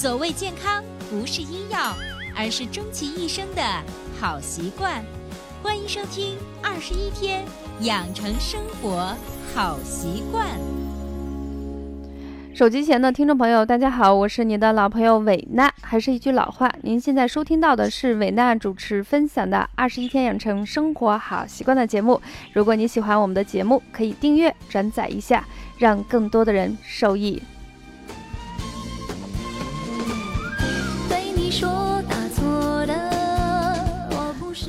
所谓健康，不是医药，而是终其一生的好习惯。欢迎收听《二十一天养成生活好习惯》。手机前的听众朋友，大家好，我是你的老朋友伟娜。还是一句老话，您现在收听到的是伟娜主持分享的《二十一天养成生活好习惯》的节目。如果你喜欢我们的节目，可以订阅、转载一下，让更多的人受益。说打错的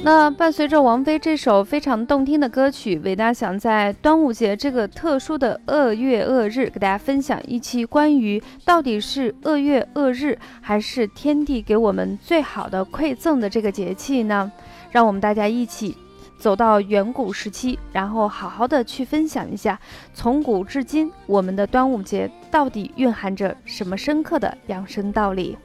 那伴随着王菲这首非常动听的歌曲，伟大想在端午节这个特殊的恶月恶日，给大家分享一期关于到底是恶月恶日，还是天地给我们最好的馈赠的这个节气呢？让我们大家一起走到远古时期，然后好好的去分享一下，从古至今我们的端午节到底蕴含着什么深刻的养生道理。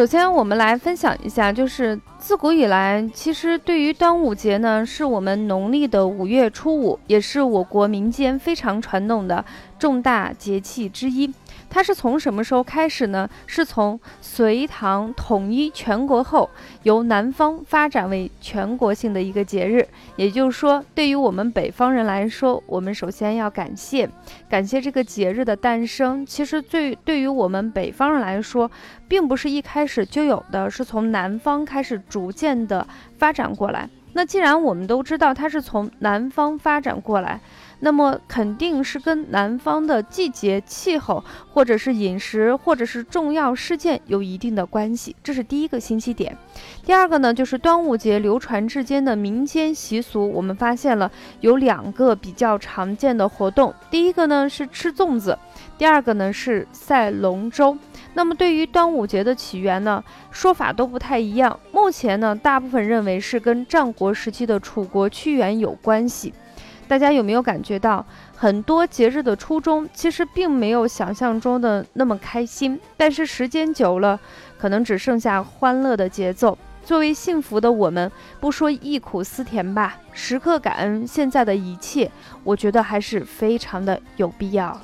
首先，我们来分享一下，就是自古以来，其实对于端午节呢，是我们农历的五月初五，也是我国民间非常传统的重大节气之一。它是从什么时候开始呢？是从隋唐统一全国后，由南方发展为全国性的一个节日。也就是说，对于我们北方人来说，我们首先要感谢，感谢这个节日的诞生。其实，最对于我们北方人来说，并不是一开始始就有的，是从南方开始逐渐的发展过来。那既然我们都知道它是从南方发展过来，那么肯定是跟南方的季节、气候，或者是饮食，或者是重要事件有一定的关系，这是第一个信息点。第二个呢，就是端午节流传至今的民间习俗，我们发现了有两个比较常见的活动。第一个呢是吃粽子，第二个呢是赛龙舟。那么对于端午节的起源呢，说法都不太一样。目前呢，大部分认为是跟战国时期的楚国屈原有关系。大家有没有感觉到，很多节日的初衷其实并没有想象中的那么开心，但是时间久了，可能只剩下欢乐的节奏。作为幸福的我们，不说忆苦思甜吧，时刻感恩现在的一切，我觉得还是非常的有必要。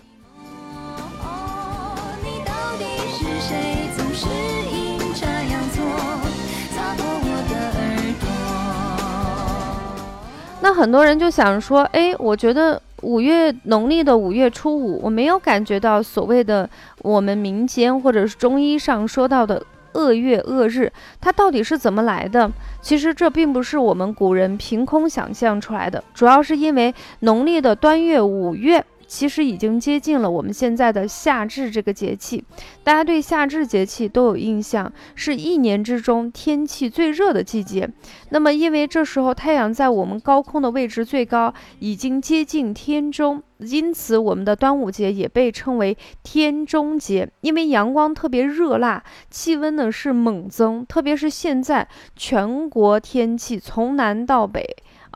那很多人就想说，哎，我觉得五月农历的五月初五，我没有感觉到所谓的我们民间或者是中医上说到的恶月恶日，它到底是怎么来的？其实这并不是我们古人凭空想象出来的，主要是因为农历的端月五月。其实已经接近了我们现在的夏至这个节气，大家对夏至节气都有印象，是一年之中天气最热的季节。那么，因为这时候太阳在我们高空的位置最高，已经接近天中，因此我们的端午节也被称为天中节。因为阳光特别热辣，气温呢是猛增，特别是现在全国天气从南到北。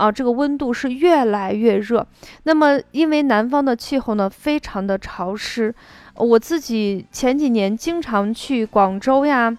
啊，这个温度是越来越热。那么，因为南方的气候呢，非常的潮湿。我自己前几年经常去广州呀。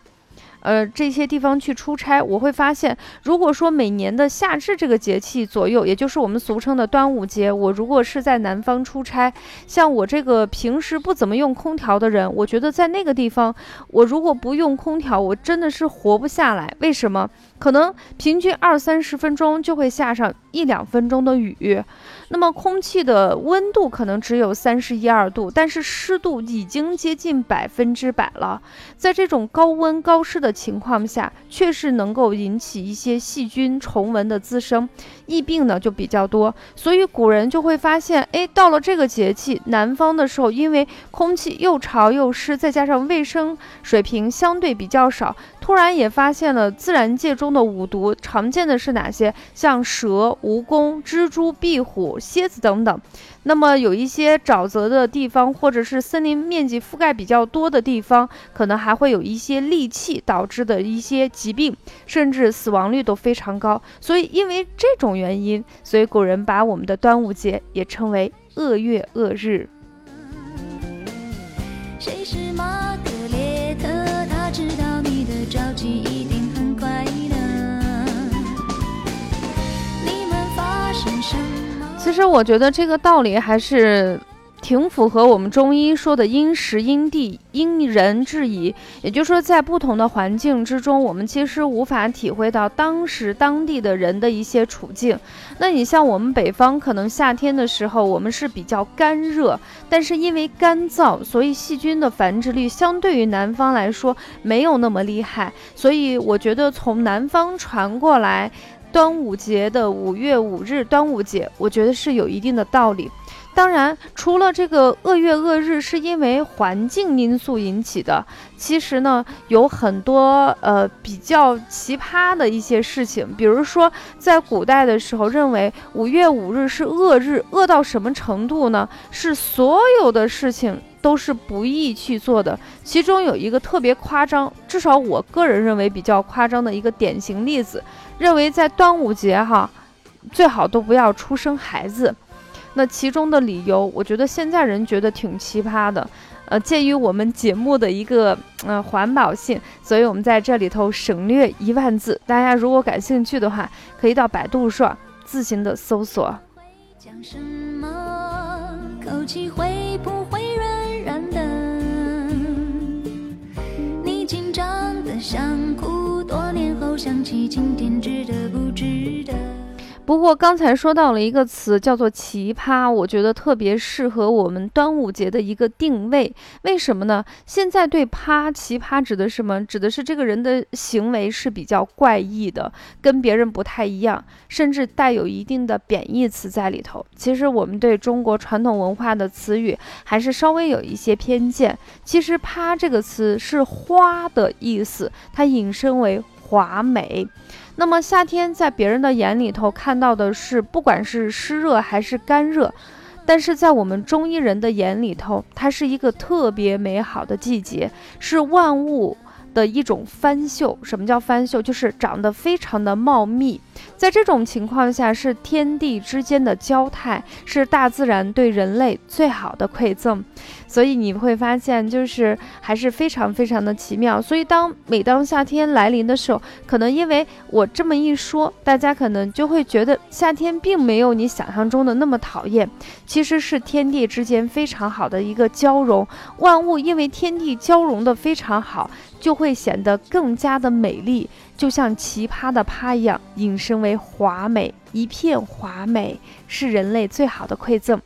呃，这些地方去出差，我会发现，如果说每年的夏至这个节气左右，也就是我们俗称的端午节，我如果是在南方出差，像我这个平时不怎么用空调的人，我觉得在那个地方，我如果不用空调，我真的是活不下来。为什么？可能平均二三十分钟就会下上一两分钟的雨。那么空气的温度可能只有三十一二度，但是湿度已经接近百分之百了。在这种高温高湿的情况下，确实能够引起一些细菌、虫蚊的滋生，疫病呢就比较多。所以古人就会发现，哎，到了这个节气，南方的时候，因为空气又潮又湿，再加上卫生水平相对比较少，突然也发现了自然界中的五毒，常见的是哪些？像蛇、蜈蚣、蜘蛛、壁虎。蝎子等等，那么有一些沼泽的地方，或者是森林面积覆盖比较多的地方，可能还会有一些戾气导致的一些疾病，甚至死亡率都非常高。所以，因为这种原因，所以古人把我们的端午节也称为恶月恶日。谁是玛格其实我觉得这个道理还是。挺符合我们中医说的因时因地因人制宜，也就是说，在不同的环境之中，我们其实无法体会到当时当地的人的一些处境。那你像我们北方，可能夏天的时候我们是比较干热，但是因为干燥，所以细菌的繁殖率相对于南方来说没有那么厉害。所以我觉得从南方传过来，端午节的五月五日，端午节，我觉得是有一定的道理。当然，除了这个恶月恶日是因为环境因素引起的，其实呢有很多呃比较奇葩的一些事情。比如说，在古代的时候，认为五月五日是恶日，恶到什么程度呢？是所有的事情都是不宜去做的。其中有一个特别夸张，至少我个人认为比较夸张的一个典型例子，认为在端午节哈，最好都不要出生孩子。那其中的理由，我觉得现在人觉得挺奇葩的，呃，鉴于我们节目的一个呃环保性，所以我们在这里头省略一万字。大家如果感兴趣的话，可以到百度上自行的搜索。讲什么？口气会不会软软的？你紧张的想哭，多年后想起今天值得不值得？不过刚才说到了一个词，叫做奇葩，我觉得特别适合我们端午节的一个定位。为什么呢？现在对“葩”奇葩指的是什么？指的是这个人的行为是比较怪异的，跟别人不太一样，甚至带有一定的贬义词在里头。其实我们对中国传统文化的词语还是稍微有一些偏见。其实“葩”这个词是花的意思，它引申为华美。那么夏天在别人的眼里头看到的是，不管是湿热还是干热，但是在我们中医人的眼里头，它是一个特别美好的季节，是万物的一种翻秀。什么叫翻秀？就是长得非常的茂密。在这种情况下，是天地之间的交泰，是大自然对人类最好的馈赠。所以你会发现，就是还是非常非常的奇妙。所以当每当夏天来临的时候，可能因为我这么一说，大家可能就会觉得夏天并没有你想象中的那么讨厌。其实是天地之间非常好的一个交融，万物因为天地交融的非常好，就会显得更加的美丽，就像奇葩的葩一样，引申为华美，一片华美是人类最好的馈赠。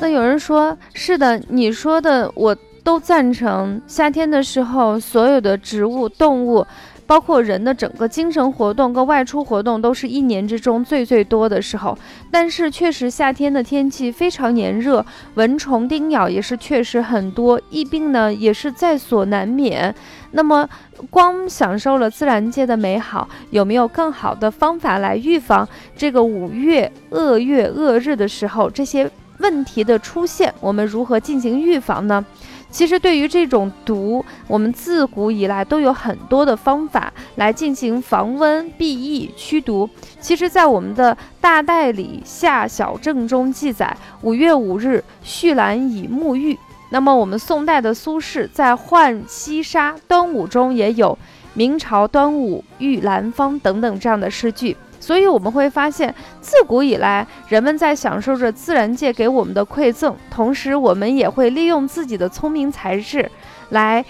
那有人说是的，你说的我都赞成。夏天的时候，所有的植物、动物，包括人的整个精神活动跟外出活动，都是一年之中最最多的时候。但是确实，夏天的天气非常炎热，蚊虫叮咬也是确实很多，疫病呢也是在所难免。那么，光享受了自然界的美好，有没有更好的方法来预防这个五月恶月恶日的时候这些？问题的出现，我们如何进行预防呢？其实，对于这种毒，我们自古以来都有很多的方法来进行防温、避疫、驱毒。其实，在我们的《大代理夏小正》中记载，五月五日续兰以沐浴。那么，我们宋代的苏轼在《浣溪沙·端午》中也有“明朝端午遇兰芳”等等这样的诗句。所以我们会发现，自古以来，人们在享受着自然界给我们的馈赠，同时我们也会利用自己的聪明才智，来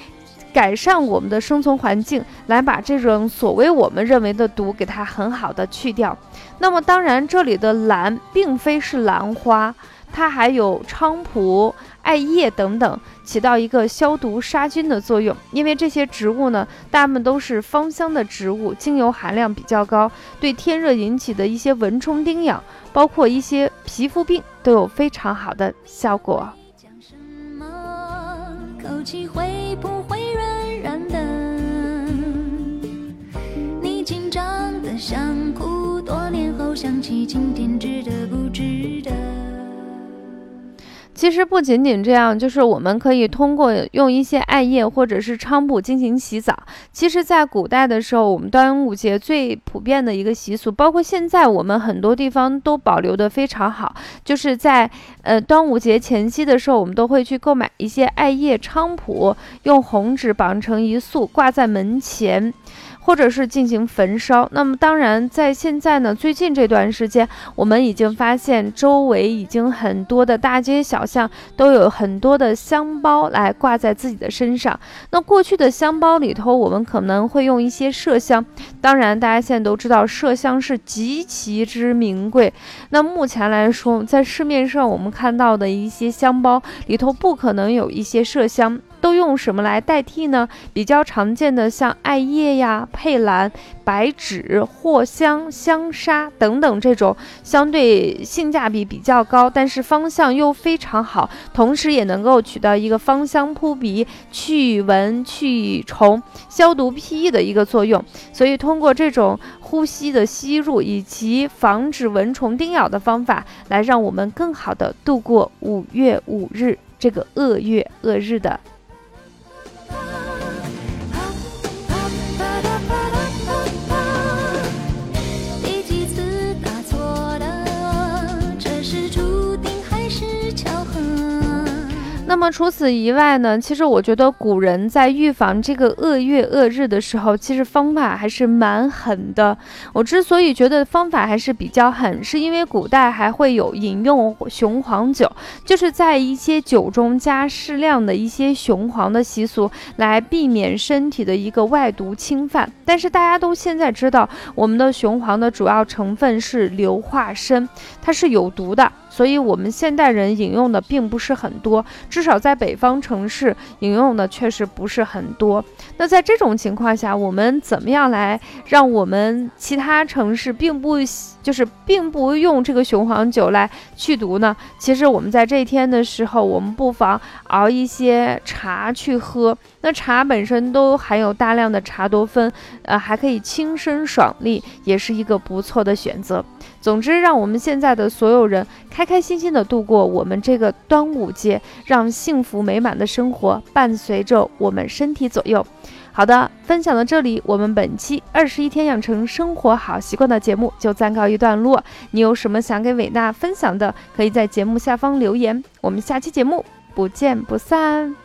改善我们的生存环境，来把这种所谓我们认为的毒给它很好的去掉。那么，当然这里的兰并非是兰花。它还有菖蒲、艾叶等等，起到一个消毒杀菌的作用。因为这些植物呢，大部分都是芳香的植物，精油含量比较高，对天热引起的一些蚊虫叮咬，包括一些皮肤病，都有非常好的效果。讲什么？口气会不会软软的？你紧张的想哭，多年后想起今天其实不仅仅这样，就是我们可以通过用一些艾叶或者是菖蒲进行洗澡。其实，在古代的时候，我们端午节最普遍的一个习俗，包括现在我们很多地方都保留的非常好，就是在呃端午节前夕的时候，我们都会去购买一些艾叶、菖蒲，用红纸绑成一束，挂在门前。或者是进行焚烧。那么，当然，在现在呢，最近这段时间，我们已经发现周围已经很多的大街小巷都有很多的香包来挂在自己的身上。那过去的香包里头，我们可能会用一些麝香。当然，大家现在都知道麝香是极其之名贵。那目前来说，在市面上我们看到的一些香包里头，不可能有一些麝香。都用什么来代替呢？比较常见的像艾叶呀、佩兰、白芷、藿香、香砂等等这种相对性价比比较高，但是芳香又非常好，同时也能够起到一个芳香扑鼻、去蚊去虫、消毒辟疫的一个作用。所以通过这种呼吸的吸入以及防止蚊虫叮咬的方法，来让我们更好的度过五月五日这个恶月恶日的。那么除此以外呢？其实我觉得古人在预防这个恶月恶日的时候，其实方法还是蛮狠的。我之所以觉得方法还是比较狠，是因为古代还会有饮用雄黄酒，就是在一些酒中加适量的一些雄黄的习俗，来避免身体的一个外毒侵犯。但是大家都现在知道，我们的雄黄的主要成分是硫化砷，它是有毒的。所以，我们现代人饮用的并不是很多，至少在北方城市饮用的确实不是很多。那在这种情况下，我们怎么样来让我们其他城市并不就是并不用这个雄黄酒来去毒呢？其实我们在这一天的时候，我们不妨熬一些茶去喝。那茶本身都含有大量的茶多酚，呃，还可以清身爽利，也是一个不错的选择。总之，让我们现在的所有人开开心心的度过我们这个端午节，让幸福美满的生活伴随着我们身体左右。好的，分享到这里，我们本期二十一天养成生活好习惯的节目就暂告一段落。你有什么想给伟娜分享的，可以在节目下方留言。我们下期节目不见不散。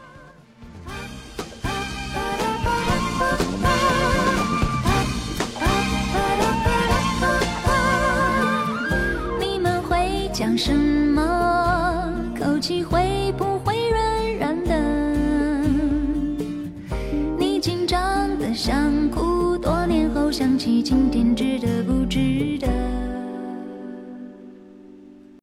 你们会讲什么？